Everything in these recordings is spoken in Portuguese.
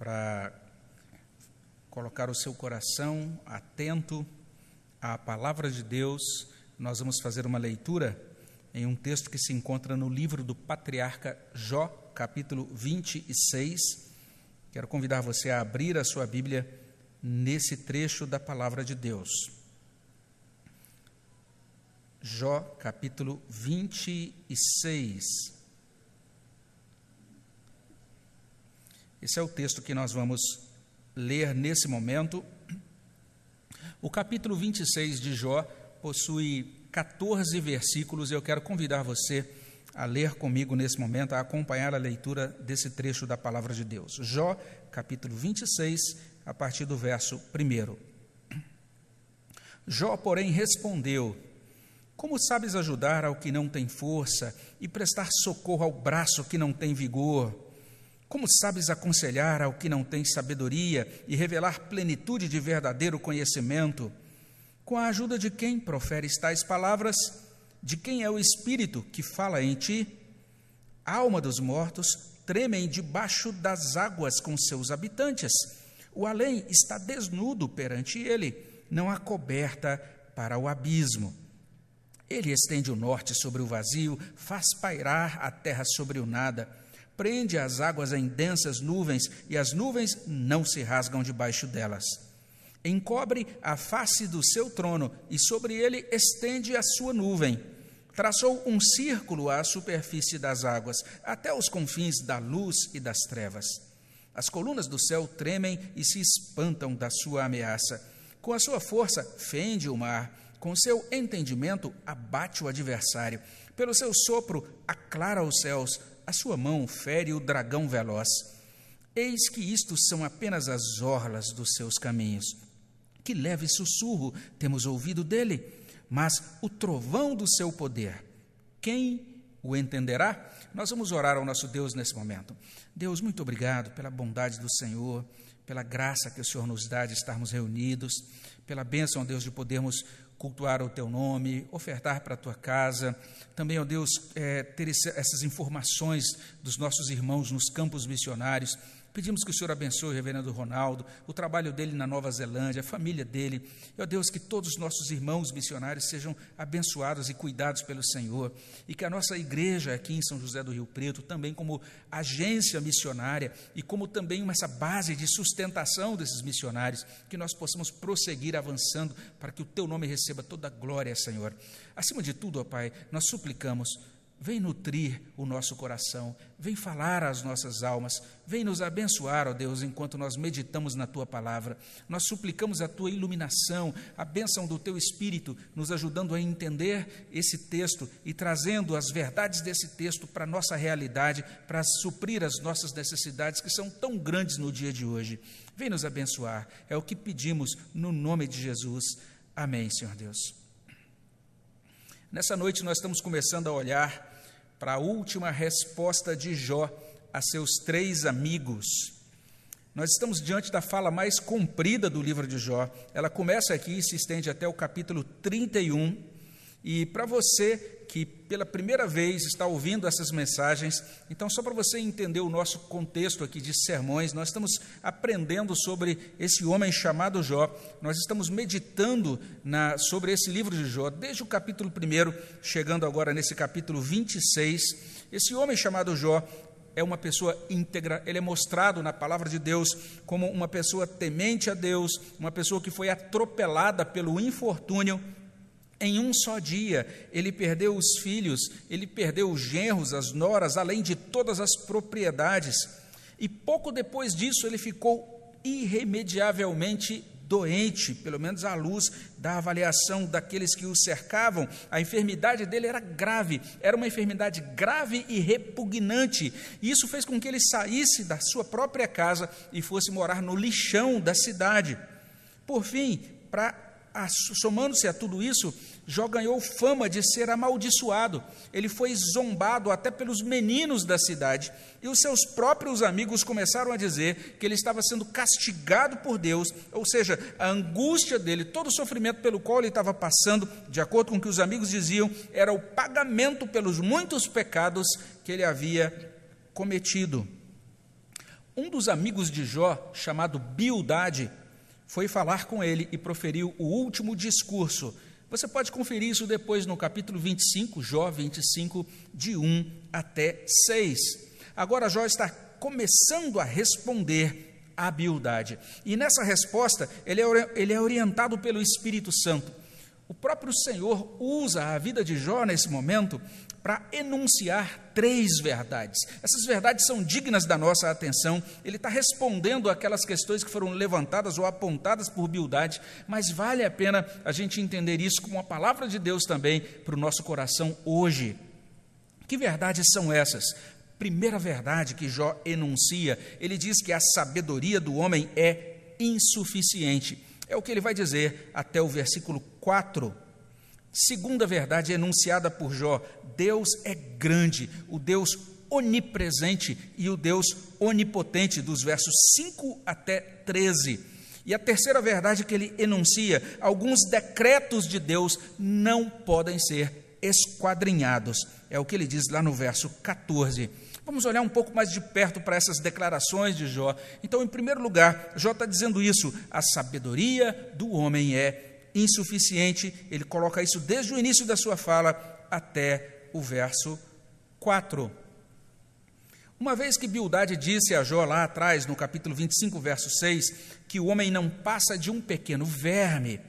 para colocar o seu coração atento à palavra de Deus, nós vamos fazer uma leitura em um texto que se encontra no livro do patriarca Jó, capítulo 26. Quero convidar você a abrir a sua Bíblia nesse trecho da palavra de Deus. Jó, capítulo 26. Esse é o texto que nós vamos ler nesse momento. O capítulo 26 de Jó possui 14 versículos e eu quero convidar você a ler comigo nesse momento, a acompanhar a leitura desse trecho da palavra de Deus. Jó, capítulo 26, a partir do verso 1. Jó, porém, respondeu: Como sabes ajudar ao que não tem força e prestar socorro ao braço que não tem vigor? Como sabes aconselhar ao que não tem sabedoria e revelar plenitude de verdadeiro conhecimento? Com a ajuda de quem proferes tais palavras? De quem é o Espírito que fala em ti? A alma dos mortos tremem debaixo das águas com seus habitantes. O além está desnudo perante ele, não há coberta para o abismo. Ele estende o norte sobre o vazio, faz pairar a terra sobre o nada prende as águas em densas nuvens, e as nuvens não se rasgam debaixo delas. Encobre a face do seu trono, e sobre ele estende a sua nuvem. Traçou um círculo à superfície das águas, até os confins da luz e das trevas. As colunas do céu tremem e se espantam da sua ameaça. Com a sua força, fende o mar, com seu entendimento, abate o adversário. Pelo seu sopro, aclara os céus, a sua mão fere o dragão veloz. Eis que isto são apenas as orlas dos seus caminhos. Que leve sussurro temos ouvido dele, mas o trovão do seu poder. Quem o entenderá? Nós vamos orar ao nosso Deus nesse momento. Deus, muito obrigado pela bondade do Senhor, pela graça que o Senhor nos dá de estarmos reunidos, pela bênção, Deus, de podermos cultuar o teu nome, ofertar para a tua casa. Também, ó Deus, é, ter esse, essas informações dos nossos irmãos nos campos missionários Pedimos que o Senhor abençoe o reverendo Ronaldo, o trabalho dele na Nova Zelândia, a família dele. Ó Deus, que todos os nossos irmãos missionários sejam abençoados e cuidados pelo Senhor. E que a nossa igreja aqui em São José do Rio Preto, também como agência missionária e como também essa base de sustentação desses missionários, que nós possamos prosseguir avançando para que o teu nome receba toda a glória, Senhor. Acima de tudo, ó Pai, nós suplicamos Vem nutrir o nosso coração, vem falar às nossas almas, vem nos abençoar, ó Deus, enquanto nós meditamos na tua palavra. Nós suplicamos a tua iluminação, a bênção do teu espírito, nos ajudando a entender esse texto e trazendo as verdades desse texto para a nossa realidade, para suprir as nossas necessidades que são tão grandes no dia de hoje. Vem nos abençoar, é o que pedimos no nome de Jesus. Amém, Senhor Deus. Nessa noite nós estamos começando a olhar para a última resposta de Jó a seus três amigos. Nós estamos diante da fala mais comprida do livro de Jó. Ela começa aqui e se estende até o capítulo 31. E para você que pela primeira vez está ouvindo essas mensagens, então, só para você entender o nosso contexto aqui de sermões, nós estamos aprendendo sobre esse homem chamado Jó, nós estamos meditando na, sobre esse livro de Jó, desde o capítulo 1, chegando agora nesse capítulo 26. Esse homem chamado Jó é uma pessoa íntegra, ele é mostrado na palavra de Deus como uma pessoa temente a Deus, uma pessoa que foi atropelada pelo infortúnio em um só dia, ele perdeu os filhos, ele perdeu os genros, as noras, além de todas as propriedades. E pouco depois disso, ele ficou irremediavelmente doente, pelo menos à luz da avaliação daqueles que o cercavam. A enfermidade dele era grave, era uma enfermidade grave e repugnante. E isso fez com que ele saísse da sua própria casa e fosse morar no lixão da cidade. Por fim, para somando-se a tudo isso, Jó ganhou fama de ser amaldiçoado. Ele foi zombado até pelos meninos da cidade. E os seus próprios amigos começaram a dizer que ele estava sendo castigado por Deus, ou seja, a angústia dele, todo o sofrimento pelo qual ele estava passando, de acordo com o que os amigos diziam, era o pagamento pelos muitos pecados que ele havia cometido. Um dos amigos de Jó, chamado Bildade, foi falar com ele e proferiu o último discurso. Você pode conferir isso depois no capítulo 25, Jó 25, de 1 até 6. Agora Jó está começando a responder à Bildade. E nessa resposta, ele é, ele é orientado pelo Espírito Santo. O próprio Senhor usa a vida de Jó nesse momento para enunciar três verdades. Essas verdades são dignas da nossa atenção. Ele está respondendo aquelas questões que foram levantadas ou apontadas por Bildade, mas vale a pena a gente entender isso como uma palavra de Deus também para o nosso coração hoje. Que verdades são essas? Primeira verdade que Jó enuncia, ele diz que a sabedoria do homem é insuficiente. É o que ele vai dizer até o versículo 4 Segunda verdade enunciada por Jó: Deus é grande, o Deus onipresente e o Deus onipotente, dos versos 5 até 13. E a terceira verdade que ele enuncia: alguns decretos de Deus não podem ser esquadrinhados. É o que ele diz lá no verso 14. Vamos olhar um pouco mais de perto para essas declarações de Jó. Então, em primeiro lugar, Jó está dizendo isso: a sabedoria do homem é insuficiente. Ele coloca isso desde o início da sua fala até o verso 4. Uma vez que Bildade disse a Jó lá atrás, no capítulo 25, verso 6, que o homem não passa de um pequeno verme,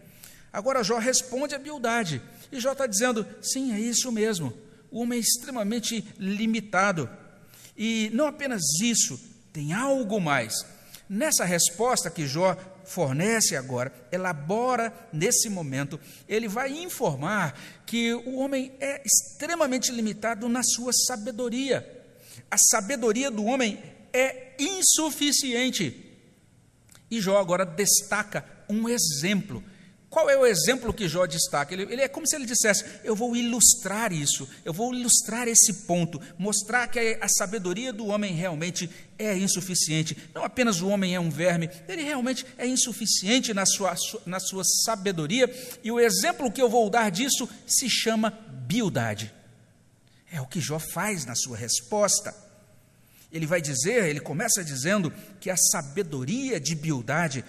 agora Jó responde a Bildade. E Jó está dizendo: sim, é isso mesmo. O homem é extremamente limitado. E não apenas isso, tem algo mais. Nessa resposta que Jó fornece agora, elabora nesse momento, ele vai informar que o homem é extremamente limitado na sua sabedoria. A sabedoria do homem é insuficiente. E Jó agora destaca um exemplo qual é o exemplo que Jó destaca? Ele, ele, é como se ele dissesse: Eu vou ilustrar isso, eu vou ilustrar esse ponto, mostrar que a, a sabedoria do homem realmente é insuficiente. Não apenas o homem é um verme, ele realmente é insuficiente na sua, na sua sabedoria. E o exemplo que eu vou dar disso se chama biudade. É o que Jó faz na sua resposta. Ele vai dizer, ele começa dizendo que a sabedoria de biudade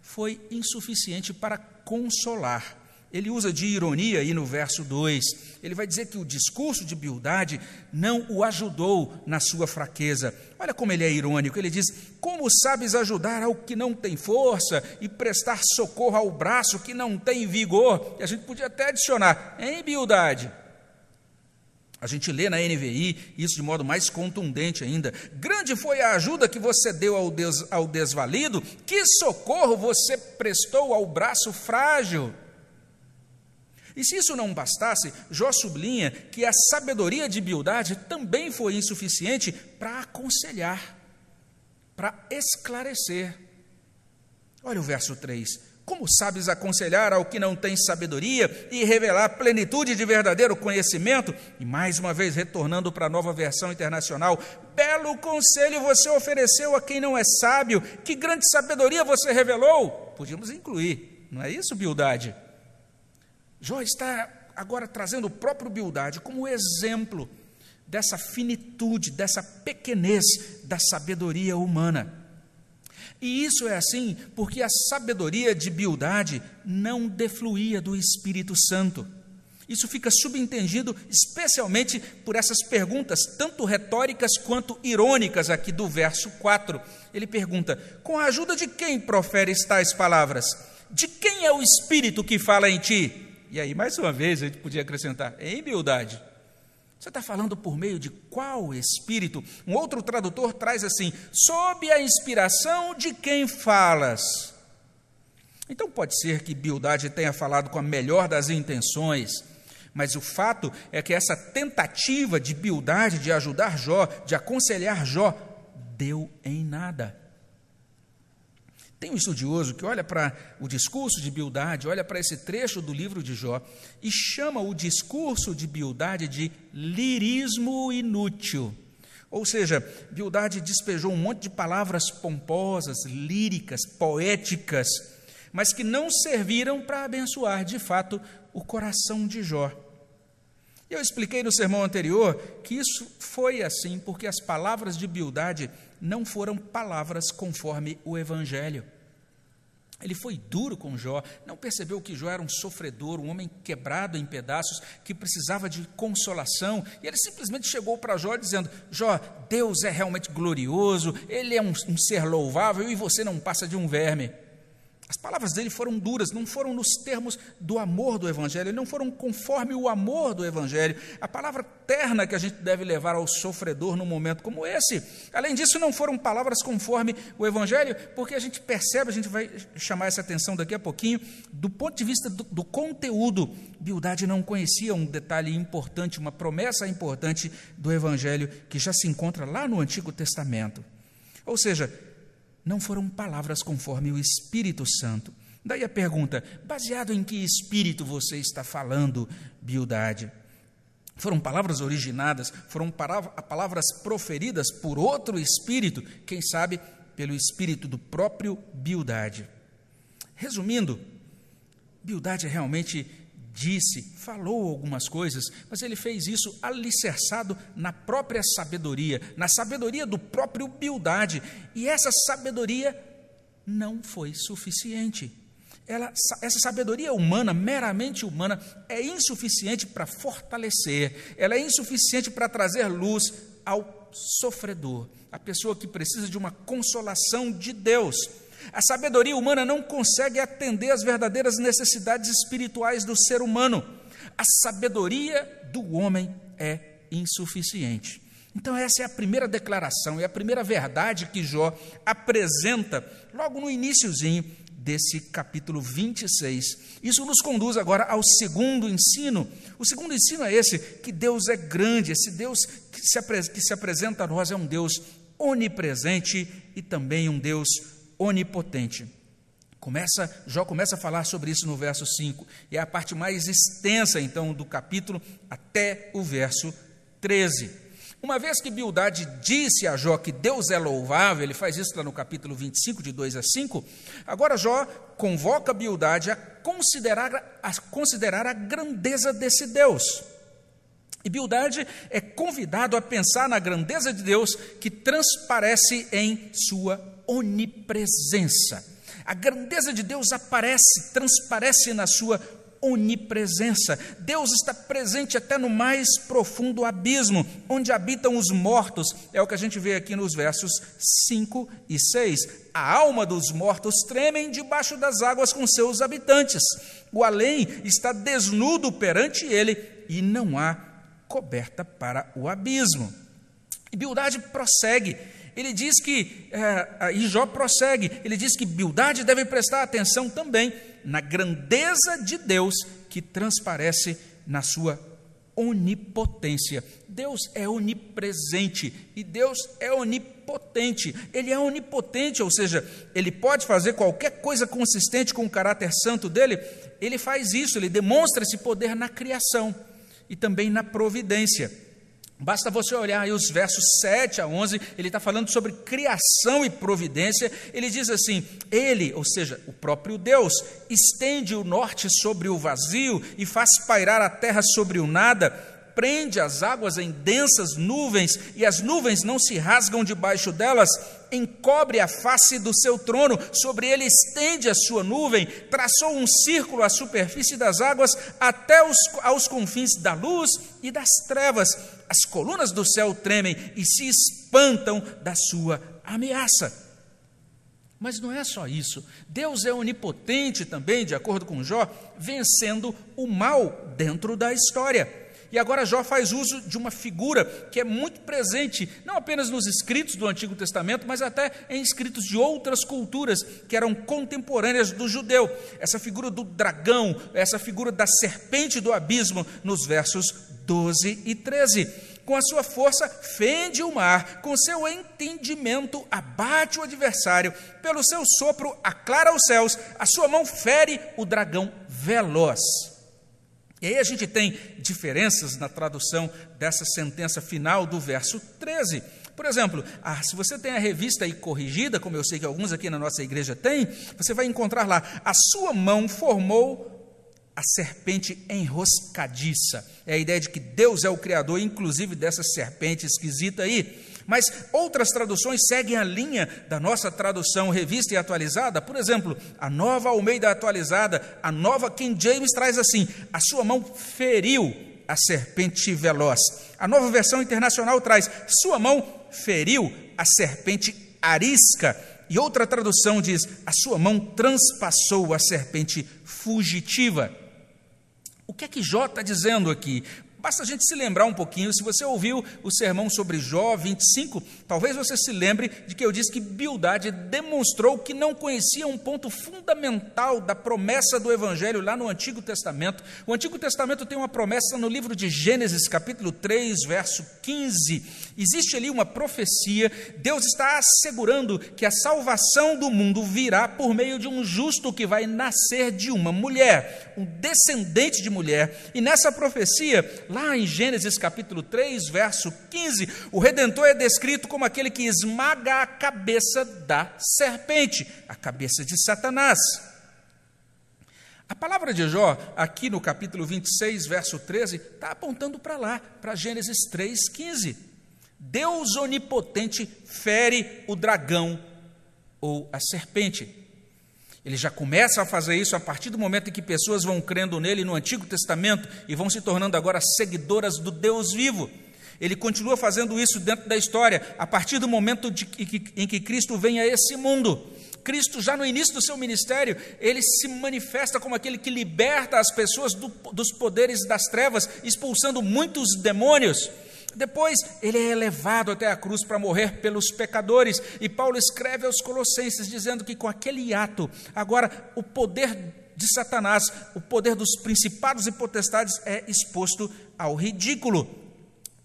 foi insuficiente para consolar. Ele usa de ironia aí no verso 2. Ele vai dizer que o discurso de Bildade não o ajudou na sua fraqueza. Olha como ele é irônico. Ele diz: Como sabes ajudar ao que não tem força e prestar socorro ao braço que não tem vigor? E a gente podia até adicionar: Em Bildade. A gente lê na NVI isso de modo mais contundente ainda. Grande foi a ajuda que você deu ao, des, ao desvalido, que socorro você prestou ao braço frágil. E se isso não bastasse, Jó sublinha que a sabedoria de Bildade também foi insuficiente para aconselhar, para esclarecer. Olha o verso 3. Como sabes aconselhar ao que não tem sabedoria e revelar plenitude de verdadeiro conhecimento? E mais uma vez, retornando para a nova versão internacional, belo conselho você ofereceu a quem não é sábio, que grande sabedoria você revelou? Podíamos incluir, não é isso, Bildade? Jó está agora trazendo o próprio Bildade como exemplo dessa finitude, dessa pequenez da sabedoria humana. E isso é assim porque a sabedoria de Bildade não defluía do Espírito Santo. Isso fica subentendido especialmente por essas perguntas, tanto retóricas quanto irônicas, aqui do verso 4. Ele pergunta: Com a ajuda de quem proferes tais palavras? De quem é o Espírito que fala em ti? E aí, mais uma vez, a gente podia acrescentar: em Bildade. Você está falando por meio de qual espírito? Um outro tradutor traz assim: sob a inspiração de quem falas. Então pode ser que Bildade tenha falado com a melhor das intenções, mas o fato é que essa tentativa de Bildade de ajudar Jó, de aconselhar Jó, deu em nada. Tem um estudioso que olha para o discurso de Bildade, olha para esse trecho do livro de Jó e chama o discurso de Bildade de lirismo inútil. Ou seja, Bildade despejou um monte de palavras pomposas, líricas, poéticas, mas que não serviram para abençoar de fato o coração de Jó. Eu expliquei no sermão anterior que isso foi assim porque as palavras de Bildade não foram palavras conforme o Evangelho. Ele foi duro com Jó, não percebeu que Jó era um sofredor, um homem quebrado em pedaços, que precisava de consolação, e ele simplesmente chegou para Jó dizendo: Jó, Deus é realmente glorioso, ele é um, um ser louvável e você não passa de um verme. As palavras dele foram duras, não foram nos termos do amor do Evangelho, não foram conforme o amor do Evangelho. A palavra terna que a gente deve levar ao sofredor num momento como esse. Além disso, não foram palavras conforme o Evangelho, porque a gente percebe, a gente vai chamar essa atenção daqui a pouquinho, do ponto de vista do, do conteúdo. Bildade não conhecia um detalhe importante, uma promessa importante do Evangelho que já se encontra lá no Antigo Testamento. Ou seja, não foram palavras conforme o Espírito Santo. Daí a pergunta: baseado em que espírito você está falando, Bildade? Foram palavras originadas, foram palavras proferidas por outro espírito, quem sabe pelo espírito do próprio Bildade. Resumindo, Bildade é realmente disse, falou algumas coisas, mas ele fez isso alicerçado na própria sabedoria, na sabedoria do próprio Bildade, e essa sabedoria não foi suficiente. Ela, essa sabedoria humana, meramente humana, é insuficiente para fortalecer, ela é insuficiente para trazer luz ao sofredor, a pessoa que precisa de uma consolação de Deus. A sabedoria humana não consegue atender às verdadeiras necessidades espirituais do ser humano. A sabedoria do homem é insuficiente. Então, essa é a primeira declaração, é a primeira verdade que Jó apresenta logo no iníciozinho desse capítulo 26. Isso nos conduz agora ao segundo ensino. O segundo ensino é esse: que Deus é grande, esse Deus que se, que se apresenta a nós é um Deus onipresente e também um Deus onipotente. Começa, Jó começa a falar sobre isso no verso 5, e é a parte mais extensa então do capítulo até o verso 13. Uma vez que Bildade disse a Jó que Deus é louvável, ele faz isso lá no capítulo 25, de 2 a 5, agora Jó convoca Bildade a considerar, a considerar a grandeza desse Deus. E Bildade é convidado a pensar na grandeza de Deus que transparece em sua onipresença. A grandeza de Deus aparece, transparece na sua onipresença. Deus está presente até no mais profundo abismo, onde habitam os mortos. É o que a gente vê aqui nos versos 5 e 6. A alma dos mortos tremem debaixo das águas com seus habitantes. O além está desnudo perante ele e não há coberta para o abismo. E Bildade prossegue ele diz que, é, e Jó prossegue, ele diz que Bildade deve prestar atenção também na grandeza de Deus que transparece na sua onipotência. Deus é onipresente e Deus é onipotente. Ele é onipotente, ou seja, ele pode fazer qualquer coisa consistente com o caráter santo dele. Ele faz isso, ele demonstra esse poder na criação e também na providência. Basta você olhar aí os versos 7 a 11, ele está falando sobre criação e providência. Ele diz assim: Ele, ou seja, o próprio Deus, estende o norte sobre o vazio e faz pairar a terra sobre o nada, prende as águas em densas nuvens e as nuvens não se rasgam debaixo delas, encobre a face do seu trono, sobre ele estende a sua nuvem, traçou um círculo à superfície das águas até os, aos confins da luz e das trevas as colunas do céu tremem e se espantam da sua ameaça. Mas não é só isso. Deus é onipotente também, de acordo com Jó, vencendo o mal dentro da história. E agora Jó faz uso de uma figura que é muito presente, não apenas nos escritos do Antigo Testamento, mas até em escritos de outras culturas que eram contemporâneas do judeu. Essa figura do dragão, essa figura da serpente do abismo, nos versos 12 e 13. Com a sua força, fende o mar, com seu entendimento, abate o adversário, pelo seu sopro, aclara os céus, a sua mão fere o dragão veloz. E aí a gente tem diferenças na tradução dessa sentença final do verso 13. Por exemplo, ah, se você tem a revista aí corrigida, como eu sei que alguns aqui na nossa igreja têm, você vai encontrar lá: a sua mão formou a serpente enroscadiça. É a ideia de que Deus é o criador, inclusive dessa serpente esquisita aí. Mas outras traduções seguem a linha da nossa tradução revista e atualizada. Por exemplo, a nova Almeida atualizada, a nova King James traz assim: a sua mão feriu a serpente veloz. A nova versão internacional traz: sua mão feriu a serpente arisca. E outra tradução diz: a sua mão transpassou a serpente fugitiva. O que é que Jó está dizendo aqui? Basta a gente se lembrar um pouquinho, se você ouviu o sermão sobre Jó 25, talvez você se lembre de que eu disse que Bildade demonstrou que não conhecia um ponto fundamental da promessa do Evangelho lá no Antigo Testamento. O Antigo Testamento tem uma promessa no livro de Gênesis, capítulo 3, verso 15. Existe ali uma profecia, Deus está assegurando que a salvação do mundo virá por meio de um justo que vai nascer de uma mulher, um descendente de mulher. E nessa profecia, Lá em Gênesis capítulo 3, verso 15, o redentor é descrito como aquele que esmaga a cabeça da serpente, a cabeça de Satanás. A palavra de Jó, aqui no capítulo 26, verso 13, está apontando para lá, para Gênesis 3, 15. Deus onipotente fere o dragão ou a serpente. Ele já começa a fazer isso a partir do momento em que pessoas vão crendo nele no Antigo Testamento e vão se tornando agora seguidoras do Deus vivo. Ele continua fazendo isso dentro da história, a partir do momento de, em que Cristo vem a esse mundo. Cristo, já no início do seu ministério, ele se manifesta como aquele que liberta as pessoas do, dos poderes das trevas, expulsando muitos demônios. Depois, ele é elevado até a cruz para morrer pelos pecadores. E Paulo escreve aos Colossenses dizendo que com aquele ato, agora o poder de Satanás, o poder dos principados e potestades é exposto ao ridículo.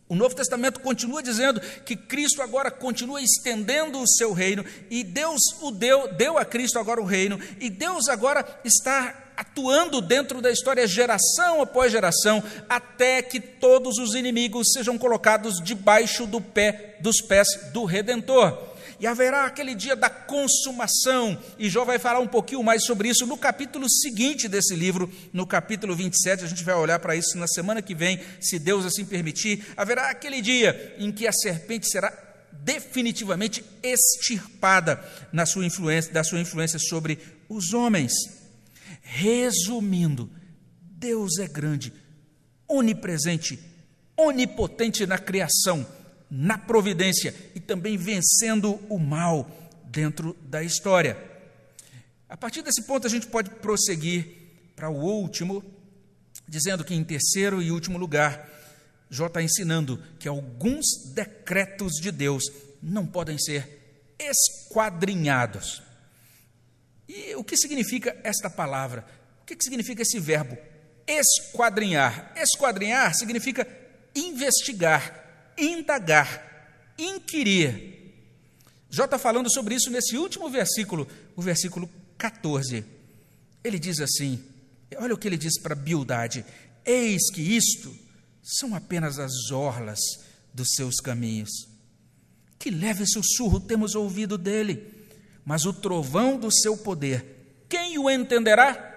O Novo Testamento continua dizendo que Cristo agora continua estendendo o seu reino e Deus o deu, deu a Cristo agora o reino e Deus agora está atuando dentro da história geração após geração, até que todos os inimigos sejam colocados debaixo do pé dos pés do redentor. E haverá aquele dia da consumação, e Jó vai falar um pouquinho mais sobre isso no capítulo seguinte desse livro, no capítulo 27. A gente vai olhar para isso na semana que vem, se Deus assim permitir. Haverá aquele dia em que a serpente será definitivamente extirpada na sua influência, da sua influência sobre os homens. Resumindo, Deus é grande, onipresente, onipotente na criação, na providência e também vencendo o mal dentro da história. A partir desse ponto, a gente pode prosseguir para o último, dizendo que, em terceiro e último lugar, Jó está ensinando que alguns decretos de Deus não podem ser esquadrinhados. E o que significa esta palavra? O que significa esse verbo? Esquadrinhar. Esquadrinhar significa investigar, indagar, inquirir. Jó está falando sobre isso nesse último versículo, o versículo 14. Ele diz assim: olha o que ele diz para Bildade: Eis que isto são apenas as orlas dos seus caminhos. Que leve sussurro temos ouvido dele mas o trovão do seu poder, quem o entenderá?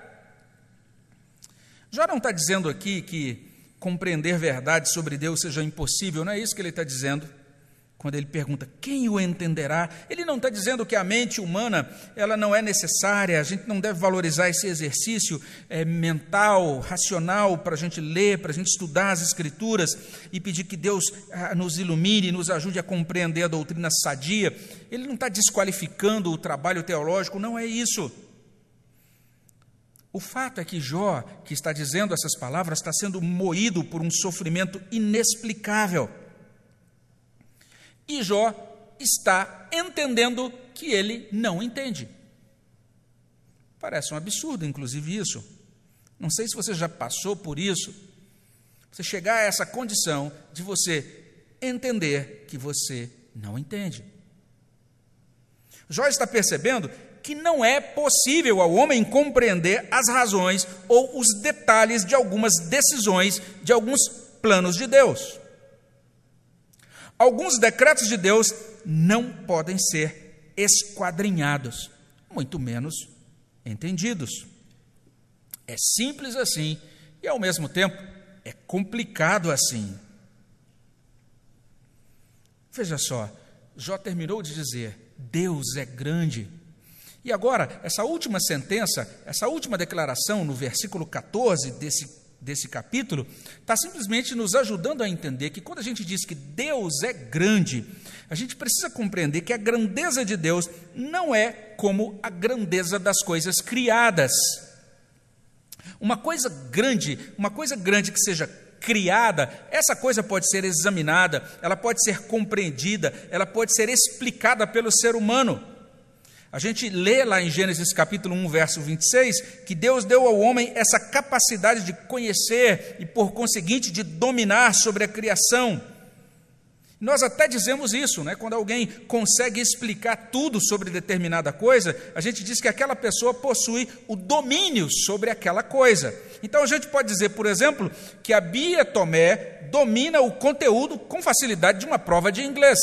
Já não está dizendo aqui que compreender verdade sobre Deus seja impossível, não é isso que ele está dizendo quando ele pergunta quem o entenderá, ele não está dizendo que a mente humana ela não é necessária, a gente não deve valorizar esse exercício é, mental, racional, para a gente ler, para a gente estudar as Escrituras e pedir que Deus ah, nos ilumine, nos ajude a compreender a doutrina sadia. Ele não está desqualificando o trabalho teológico, não é isso. O fato é que Jó, que está dizendo essas palavras, está sendo moído por um sofrimento inexplicável. E Jó está entendendo que ele não entende. Parece um absurdo, inclusive, isso. Não sei se você já passou por isso. Você chegar a essa condição de você entender que você não entende. Jó está percebendo que não é possível ao homem compreender as razões ou os detalhes de algumas decisões, de alguns planos de Deus. Alguns decretos de Deus não podem ser esquadrinhados, muito menos entendidos. É simples assim e, ao mesmo tempo, é complicado assim. Veja só, Jó terminou de dizer: Deus é grande. E agora, essa última sentença, essa última declaração no versículo 14 desse, desse capítulo, está simplesmente nos ajudando a entender que quando a gente diz que Deus é grande, a gente precisa compreender que a grandeza de Deus não é como a grandeza das coisas criadas. Uma coisa grande, uma coisa grande que seja criada, essa coisa pode ser examinada, ela pode ser compreendida, ela pode ser explicada pelo ser humano. A gente lê lá em Gênesis capítulo 1, verso 26, que Deus deu ao homem essa capacidade de conhecer e, por conseguinte, de dominar sobre a criação. Nós até dizemos isso, né? quando alguém consegue explicar tudo sobre determinada coisa, a gente diz que aquela pessoa possui o domínio sobre aquela coisa. Então a gente pode dizer, por exemplo, que a Bia Tomé domina o conteúdo com facilidade de uma prova de inglês.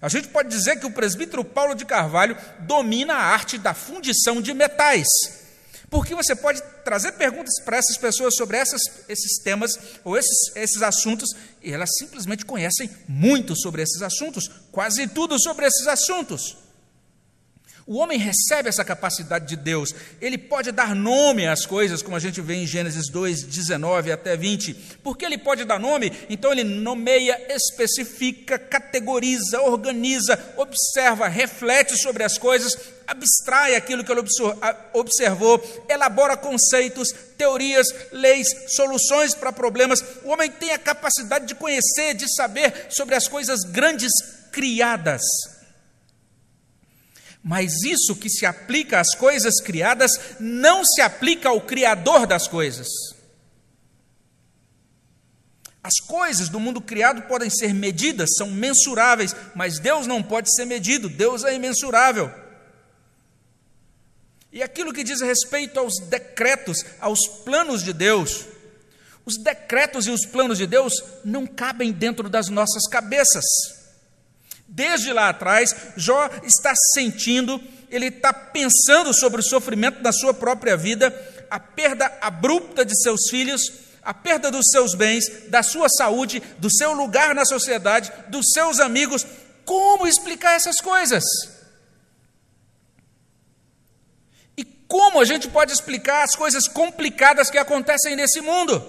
A gente pode dizer que o presbítero Paulo de Carvalho domina a arte da fundição de metais. Porque você pode trazer perguntas para essas pessoas sobre essas, esses temas ou esses, esses assuntos, e elas simplesmente conhecem muito sobre esses assuntos, quase tudo sobre esses assuntos. O homem recebe essa capacidade de Deus, ele pode dar nome às coisas, como a gente vê em Gênesis 2, 19 até 20. Porque ele pode dar nome, então ele nomeia, especifica, categoriza, organiza, observa, reflete sobre as coisas, abstrai aquilo que ele observou, elabora conceitos, teorias, leis, soluções para problemas. O homem tem a capacidade de conhecer, de saber sobre as coisas grandes criadas. Mas isso que se aplica às coisas criadas não se aplica ao Criador das coisas. As coisas do mundo criado podem ser medidas, são mensuráveis, mas Deus não pode ser medido, Deus é imensurável. E aquilo que diz respeito aos decretos, aos planos de Deus, os decretos e os planos de Deus não cabem dentro das nossas cabeças. Desde lá atrás, Jó está sentindo, ele está pensando sobre o sofrimento da sua própria vida, a perda abrupta de seus filhos, a perda dos seus bens, da sua saúde, do seu lugar na sociedade, dos seus amigos. Como explicar essas coisas? E como a gente pode explicar as coisas complicadas que acontecem nesse mundo?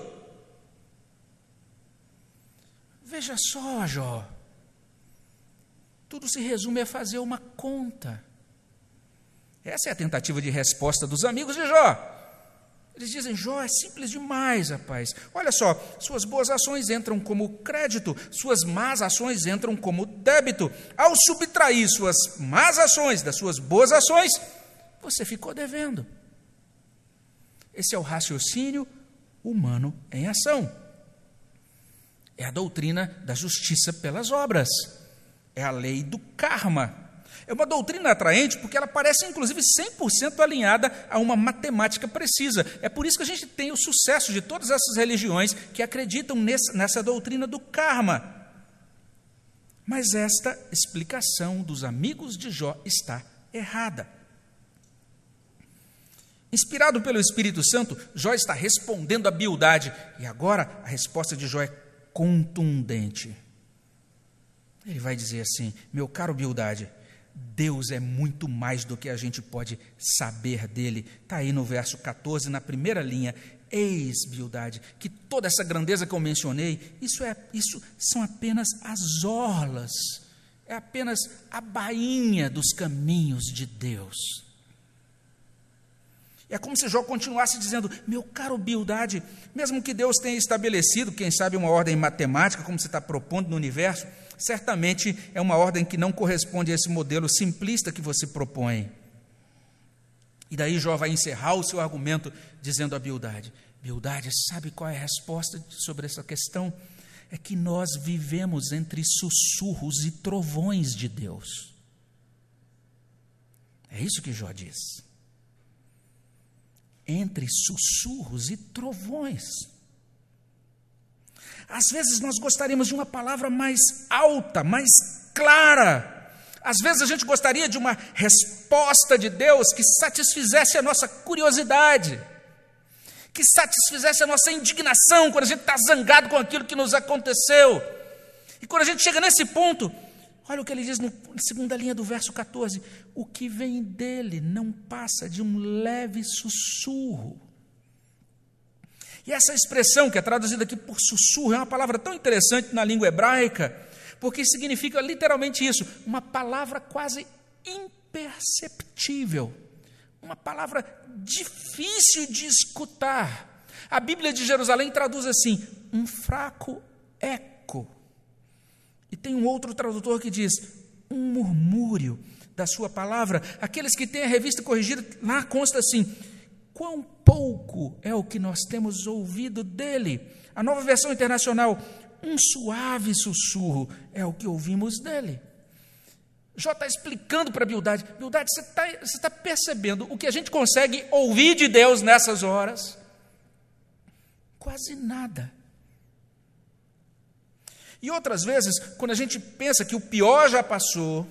Veja só, Jó. Tudo se resume a fazer uma conta. Essa é a tentativa de resposta dos amigos de Jó. Eles dizem: Jó é simples demais, rapaz. Olha só, suas boas ações entram como crédito, suas más ações entram como débito. Ao subtrair suas más ações das suas boas ações, você ficou devendo. Esse é o raciocínio humano em ação. É a doutrina da justiça pelas obras. É a lei do karma. É uma doutrina atraente porque ela parece, inclusive, 100% alinhada a uma matemática precisa. É por isso que a gente tem o sucesso de todas essas religiões que acreditam nessa, doutrina do karma. Mas esta explicação dos amigos de Jó está errada. Inspirado pelo Espírito Santo, Jó está respondendo a Bildade, e agora a resposta de Jó é contundente. Ele vai dizer assim: meu caro Bildade, Deus é muito mais do que a gente pode saber dele. Está aí no verso 14, na primeira linha. Eis, Bildade, que toda essa grandeza que eu mencionei, isso, é, isso são apenas as orlas, é apenas a bainha dos caminhos de Deus. É como se Jó continuasse dizendo: Meu caro Bildade, mesmo que Deus tenha estabelecido, quem sabe, uma ordem matemática, como você está propondo no universo, certamente é uma ordem que não corresponde a esse modelo simplista que você propõe. E daí Jó vai encerrar o seu argumento dizendo a Bildade: Bildade, sabe qual é a resposta sobre essa questão? É que nós vivemos entre sussurros e trovões de Deus. É isso que Jó diz. Entre sussurros e trovões. Às vezes nós gostaríamos de uma palavra mais alta, mais clara. Às vezes a gente gostaria de uma resposta de Deus que satisfizesse a nossa curiosidade, que satisfizesse a nossa indignação quando a gente está zangado com aquilo que nos aconteceu. E quando a gente chega nesse ponto, Olha o que ele diz na segunda linha do verso 14: o que vem dele não passa de um leve sussurro. E essa expressão, que é traduzida aqui por sussurro, é uma palavra tão interessante na língua hebraica, porque significa literalmente isso, uma palavra quase imperceptível, uma palavra difícil de escutar. A Bíblia de Jerusalém traduz assim: um fraco eco. E tem um outro tradutor que diz: um murmúrio da sua palavra. Aqueles que têm a revista corrigida, lá consta assim: quão pouco é o que nós temos ouvido dele. A nova versão internacional, um suave sussurro é o que ouvimos dele. Jó está explicando para Bildade: Bildade, você está você tá percebendo o que a gente consegue ouvir de Deus nessas horas? Quase nada. E outras vezes, quando a gente pensa que o pior já passou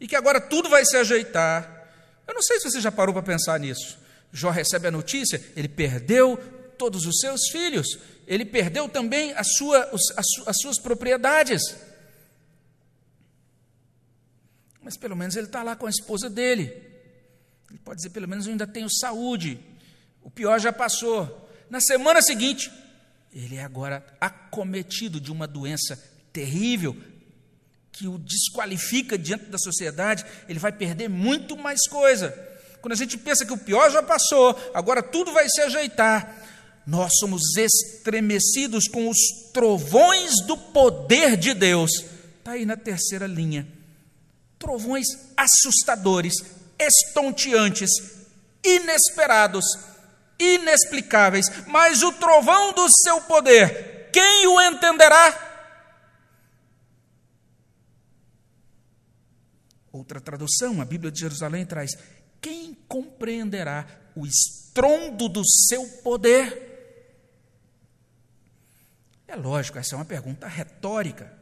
e que agora tudo vai se ajeitar, eu não sei se você já parou para pensar nisso. Jó recebe a notícia, ele perdeu todos os seus filhos, ele perdeu também a sua, as, as suas propriedades. Mas pelo menos ele está lá com a esposa dele. Ele pode dizer: pelo menos eu ainda tenho saúde. O pior já passou. Na semana seguinte, ele é agora acometido de uma doença terrível que o desqualifica diante da sociedade. Ele vai perder muito mais coisa. Quando a gente pensa que o pior já passou, agora tudo vai se ajeitar, nós somos estremecidos com os trovões do poder de Deus. Está aí na terceira linha. Trovões assustadores, estonteantes, inesperados, inexplicáveis, mas o trovão do seu poder, quem o entenderá? Outra tradução, a Bíblia de Jerusalém traz: quem compreenderá o estrondo do seu poder? É lógico, essa é uma pergunta retórica.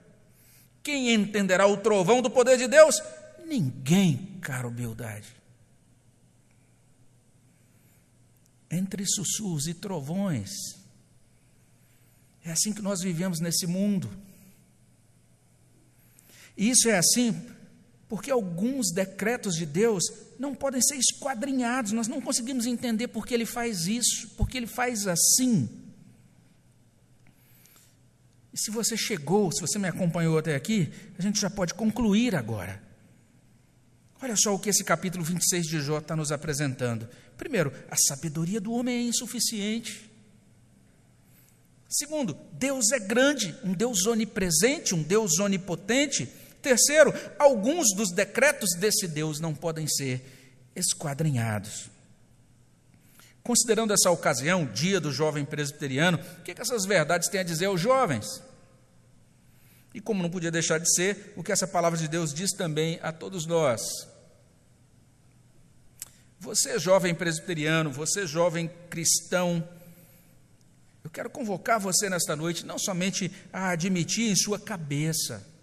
Quem entenderá o trovão do poder de Deus? Ninguém, caro Bildade. Entre sussurros e trovões, é assim que nós vivemos nesse mundo. E isso é assim porque alguns decretos de Deus não podem ser esquadrinhados, nós não conseguimos entender por que ele faz isso, por que ele faz assim. E se você chegou, se você me acompanhou até aqui, a gente já pode concluir agora. Olha só o que esse capítulo 26 de Jó está nos apresentando. Primeiro, a sabedoria do homem é insuficiente. Segundo, Deus é grande, um Deus onipresente, um Deus onipotente Terceiro, alguns dos decretos desse Deus não podem ser esquadrinhados. Considerando essa ocasião, dia do jovem presbiteriano, o que, que essas verdades têm a dizer aos jovens? E como não podia deixar de ser, o que essa palavra de Deus diz também a todos nós. Você, jovem presbiteriano, você, jovem cristão, eu quero convocar você nesta noite não somente a admitir em sua cabeça,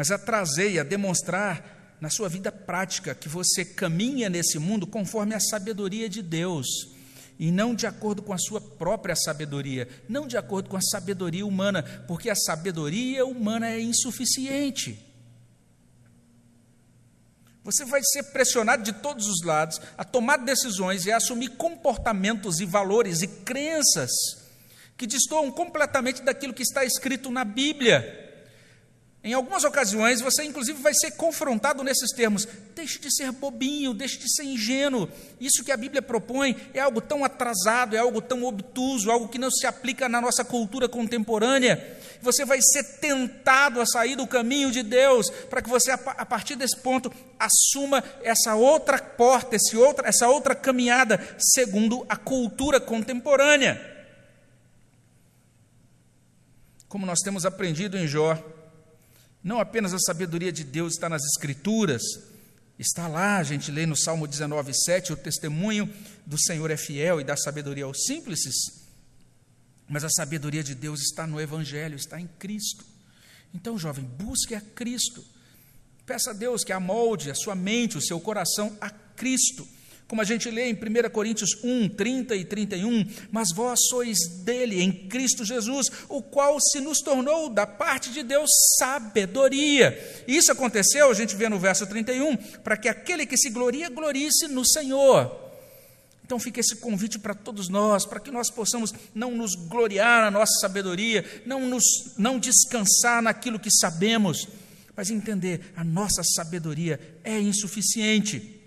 mas a trazer e a demonstrar na sua vida prática que você caminha nesse mundo conforme a sabedoria de Deus e não de acordo com a sua própria sabedoria, não de acordo com a sabedoria humana, porque a sabedoria humana é insuficiente. Você vai ser pressionado de todos os lados a tomar decisões e a assumir comportamentos e valores e crenças que destoam completamente daquilo que está escrito na Bíblia. Em algumas ocasiões, você inclusive vai ser confrontado nesses termos. Deixe de ser bobinho, deixe de ser ingênuo. Isso que a Bíblia propõe é algo tão atrasado, é algo tão obtuso, algo que não se aplica na nossa cultura contemporânea. Você vai ser tentado a sair do caminho de Deus, para que você, a partir desse ponto, assuma essa outra porta, esse outra, essa outra caminhada, segundo a cultura contemporânea. Como nós temos aprendido em Jó, não apenas a sabedoria de Deus está nas Escrituras, está lá, a gente lê no Salmo 19, 7, o testemunho do Senhor é fiel e dá sabedoria aos simples, mas a sabedoria de Deus está no Evangelho, está em Cristo. Então, jovem, busque a Cristo. Peça a Deus que amolde a sua mente, o seu coração a Cristo. Como a gente lê em 1 Coríntios 1, 30 e 31, mas vós sois dele, em Cristo Jesus, o qual se nos tornou da parte de Deus sabedoria. Isso aconteceu, a gente vê no verso 31, para que aquele que se gloria, glorie-se no Senhor. Então fica esse convite para todos nós, para que nós possamos não nos gloriar na nossa sabedoria, não, nos, não descansar naquilo que sabemos, mas entender a nossa sabedoria é insuficiente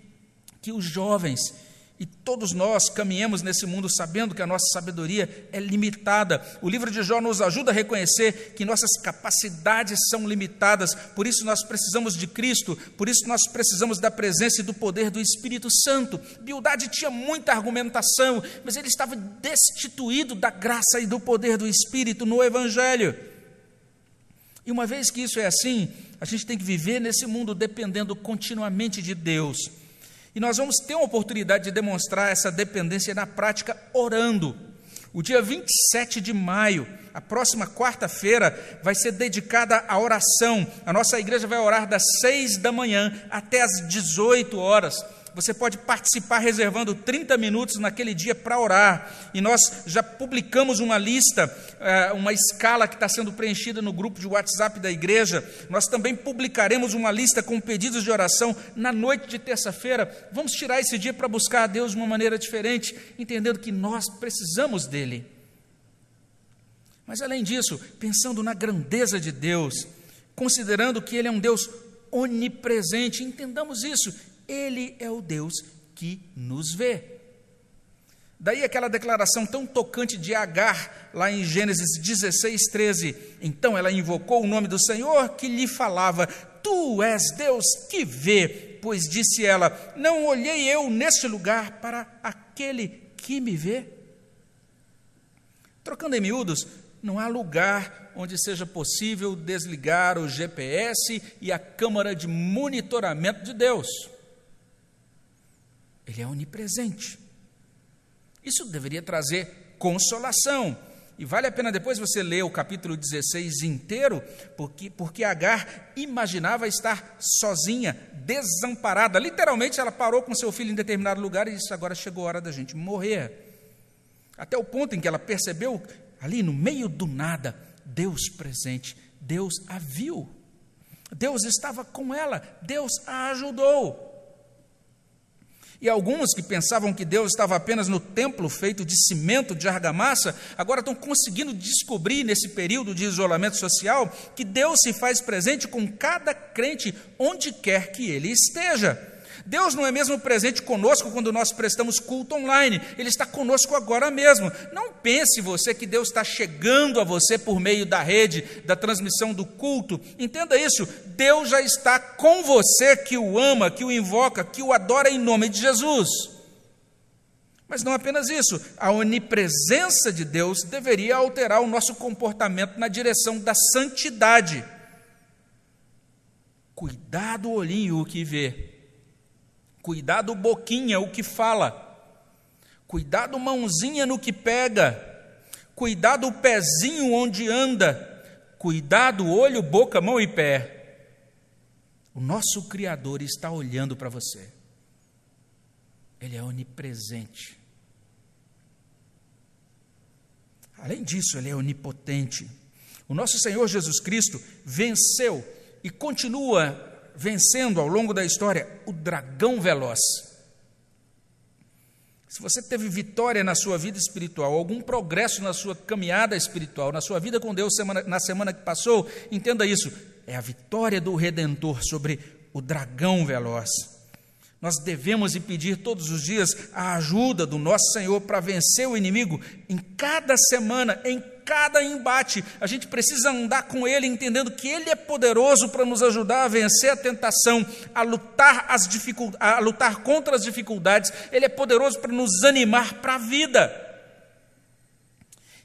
que os jovens e todos nós caminhemos nesse mundo sabendo que a nossa sabedoria é limitada. O livro de Jó nos ajuda a reconhecer que nossas capacidades são limitadas, por isso nós precisamos de Cristo, por isso nós precisamos da presença e do poder do Espírito Santo. Bildade tinha muita argumentação, mas ele estava destituído da graça e do poder do Espírito no Evangelho. E uma vez que isso é assim, a gente tem que viver nesse mundo dependendo continuamente de Deus e nós vamos ter uma oportunidade de demonstrar essa dependência na prática orando. O dia 27 de maio, a próxima quarta-feira, vai ser dedicada à oração. A nossa igreja vai orar das seis da manhã até as 18 horas você pode participar reservando 30 minutos naquele dia para orar. E nós já publicamos uma lista, eh, uma escala que está sendo preenchida no grupo de WhatsApp da igreja. Nós também publicaremos uma lista com pedidos de oração na noite de terça-feira. Vamos tirar esse dia para buscar a Deus de uma maneira diferente, entendendo que nós precisamos dele. Mas além disso, pensando na grandeza de Deus, considerando que Ele é um Deus onipresente, entendamos isso, ele é o Deus que nos vê. Daí aquela declaração tão tocante de Agar, lá em Gênesis 16, 13. Então ela invocou o nome do Senhor que lhe falava: Tu és Deus que vê. Pois disse ela: Não olhei eu neste lugar para aquele que me vê. Trocando em miúdos, não há lugar onde seja possível desligar o GPS e a câmara de monitoramento de Deus. Ele é onipresente. Isso deveria trazer consolação. E vale a pena depois você ler o capítulo 16 inteiro, porque, porque Agar imaginava estar sozinha, desamparada. Literalmente, ela parou com seu filho em determinado lugar e disse: Agora chegou a hora da gente morrer. Até o ponto em que ela percebeu, ali no meio do nada, Deus presente, Deus a viu. Deus estava com ela, Deus a ajudou. E alguns que pensavam que Deus estava apenas no templo feito de cimento, de argamassa, agora estão conseguindo descobrir nesse período de isolamento social que Deus se faz presente com cada crente onde quer que ele esteja. Deus não é mesmo presente conosco quando nós prestamos culto online, Ele está conosco agora mesmo. Não pense você que Deus está chegando a você por meio da rede, da transmissão do culto. Entenda isso, Deus já está com você que o ama, que o invoca, que o adora em nome de Jesus. Mas não apenas isso, a onipresença de Deus deveria alterar o nosso comportamento na direção da santidade. Cuidado olhinho o que vê Cuidado boquinha, o que fala. Cuidado mãozinha no que pega. Cuidado o pezinho onde anda. Cuidado olho, boca, mão e pé. O nosso Criador está olhando para você. Ele é onipresente. Além disso, ele é onipotente. O nosso Senhor Jesus Cristo venceu e continua vencendo ao longo da história o dragão veloz. Se você teve vitória na sua vida espiritual, algum progresso na sua caminhada espiritual, na sua vida com Deus semana, na semana que passou, entenda isso: é a vitória do Redentor sobre o dragão veloz. Nós devemos pedir todos os dias a ajuda do nosso Senhor para vencer o inimigo em cada semana, em cada embate. A gente precisa andar com Ele, entendendo que Ele é poderoso para nos ajudar a vencer a tentação, a lutar, as a lutar contra as dificuldades. Ele é poderoso para nos animar para a vida.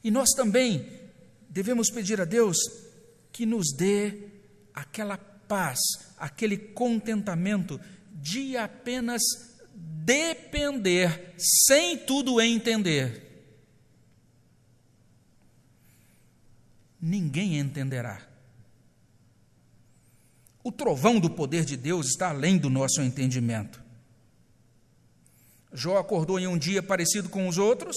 E nós também devemos pedir a Deus que nos dê aquela paz, aquele contentamento de apenas depender, sem tudo entender ninguém entenderá. O trovão do poder de Deus está além do nosso entendimento. Jó acordou em um dia parecido com os outros,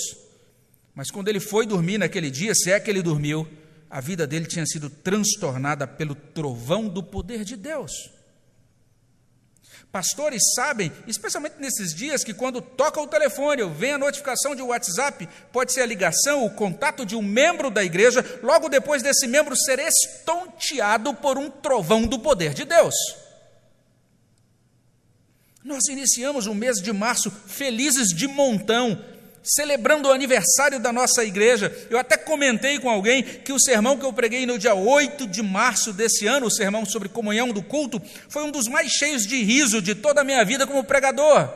mas quando ele foi dormir naquele dia, se é que ele dormiu, a vida dele tinha sido transtornada pelo trovão do poder de Deus. Pastores sabem, especialmente nesses dias, que quando toca o telefone vem a notificação de WhatsApp, pode ser a ligação, o contato de um membro da igreja, logo depois desse membro ser estonteado por um trovão do poder de Deus. Nós iniciamos o mês de março felizes de montão, celebrando o aniversário da nossa igreja. Eu até comentei com alguém que o sermão que eu preguei no dia 8 de março desse ano, o sermão sobre comunhão do culto, foi um dos mais cheios de riso de toda a minha vida como pregador.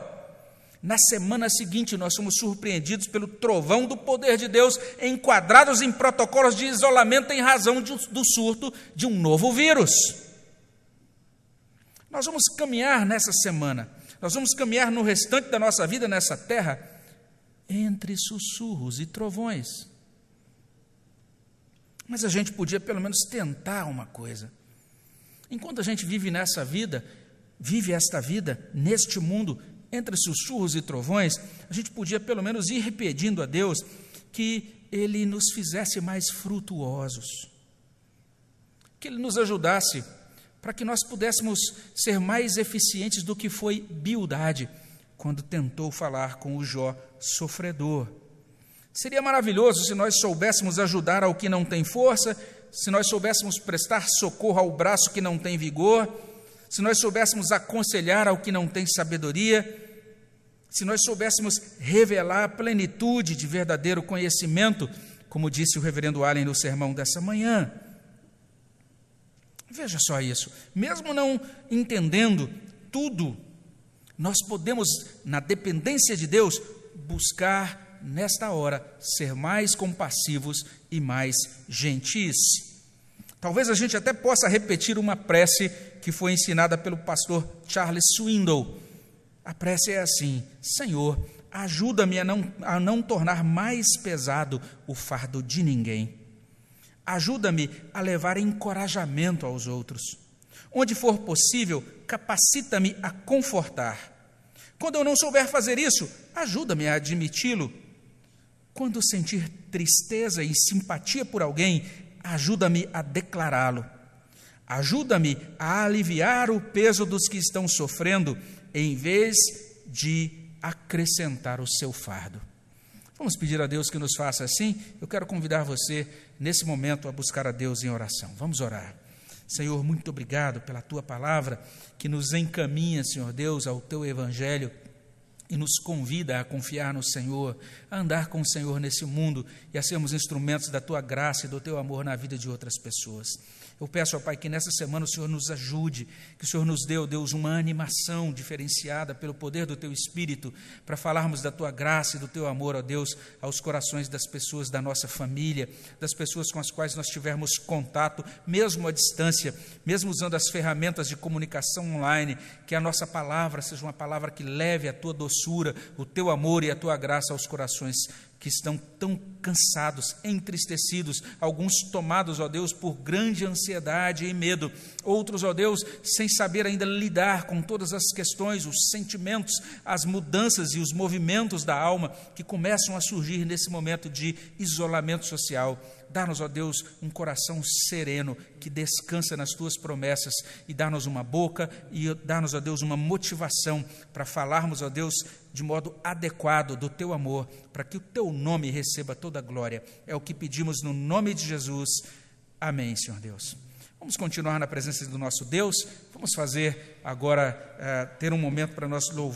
Na semana seguinte, nós somos surpreendidos pelo trovão do poder de Deus, enquadrados em protocolos de isolamento em razão do surto de um novo vírus. Nós vamos caminhar nessa semana, nós vamos caminhar no restante da nossa vida nessa terra entre sussurros e trovões. Mas a gente podia pelo menos tentar uma coisa. Enquanto a gente vive nessa vida, vive esta vida, neste mundo, entre sussurros e trovões, a gente podia pelo menos ir pedindo a Deus que Ele nos fizesse mais frutuosos, que Ele nos ajudasse para que nós pudéssemos ser mais eficientes do que foi Bildade quando tentou falar com o Jó sofredor. Seria maravilhoso se nós soubéssemos ajudar ao que não tem força, se nós soubéssemos prestar socorro ao braço que não tem vigor, se nós soubéssemos aconselhar ao que não tem sabedoria, se nós soubéssemos revelar a plenitude de verdadeiro conhecimento, como disse o reverendo Allen no sermão dessa manhã. Veja só isso, mesmo não entendendo tudo nós podemos, na dependência de Deus, buscar nesta hora ser mais compassivos e mais gentis. Talvez a gente até possa repetir uma prece que foi ensinada pelo pastor Charles Swindoll. A prece é assim: Senhor, ajuda-me a não, a não tornar mais pesado o fardo de ninguém. Ajuda-me a levar encorajamento aos outros. Onde for possível, capacita-me a confortar. Quando eu não souber fazer isso, ajuda-me a admiti-lo. Quando sentir tristeza e simpatia por alguém, ajuda-me a declará-lo. Ajuda-me a aliviar o peso dos que estão sofrendo, em vez de acrescentar o seu fardo. Vamos pedir a Deus que nos faça assim? Eu quero convidar você, nesse momento, a buscar a Deus em oração. Vamos orar. Senhor, muito obrigado pela tua palavra que nos encaminha, Senhor Deus, ao teu evangelho e nos convida a confiar no Senhor, a andar com o Senhor nesse mundo e a sermos instrumentos da tua graça e do teu amor na vida de outras pessoas. Eu peço, ó Pai, que nessa semana o Senhor nos ajude, que o Senhor nos dê, ó Deus, uma animação diferenciada pelo poder do Teu Espírito, para falarmos da Tua graça e do Teu amor, ó Deus, aos corações das pessoas da nossa família, das pessoas com as quais nós tivermos contato, mesmo à distância, mesmo usando as ferramentas de comunicação online, que a nossa palavra seja uma palavra que leve a Tua doçura, o Teu amor e a Tua graça aos corações que estão tão cansados, entristecidos, alguns tomados, ó Deus, por grande ansiedade e medo, outros, ó Deus, sem saber ainda lidar com todas as questões, os sentimentos, as mudanças e os movimentos da alma que começam a surgir nesse momento de isolamento social. Dá-nos, ó Deus, um coração sereno que descansa nas tuas promessas e dá-nos uma boca e dá-nos, ó Deus, uma motivação para falarmos, ó Deus, de modo adequado do teu amor, para que o teu nome receba toda a glória. É o que pedimos no nome de Jesus. Amém, Senhor Deus. Vamos continuar na presença do nosso Deus. Vamos fazer agora, uh, ter um momento para nós louvar.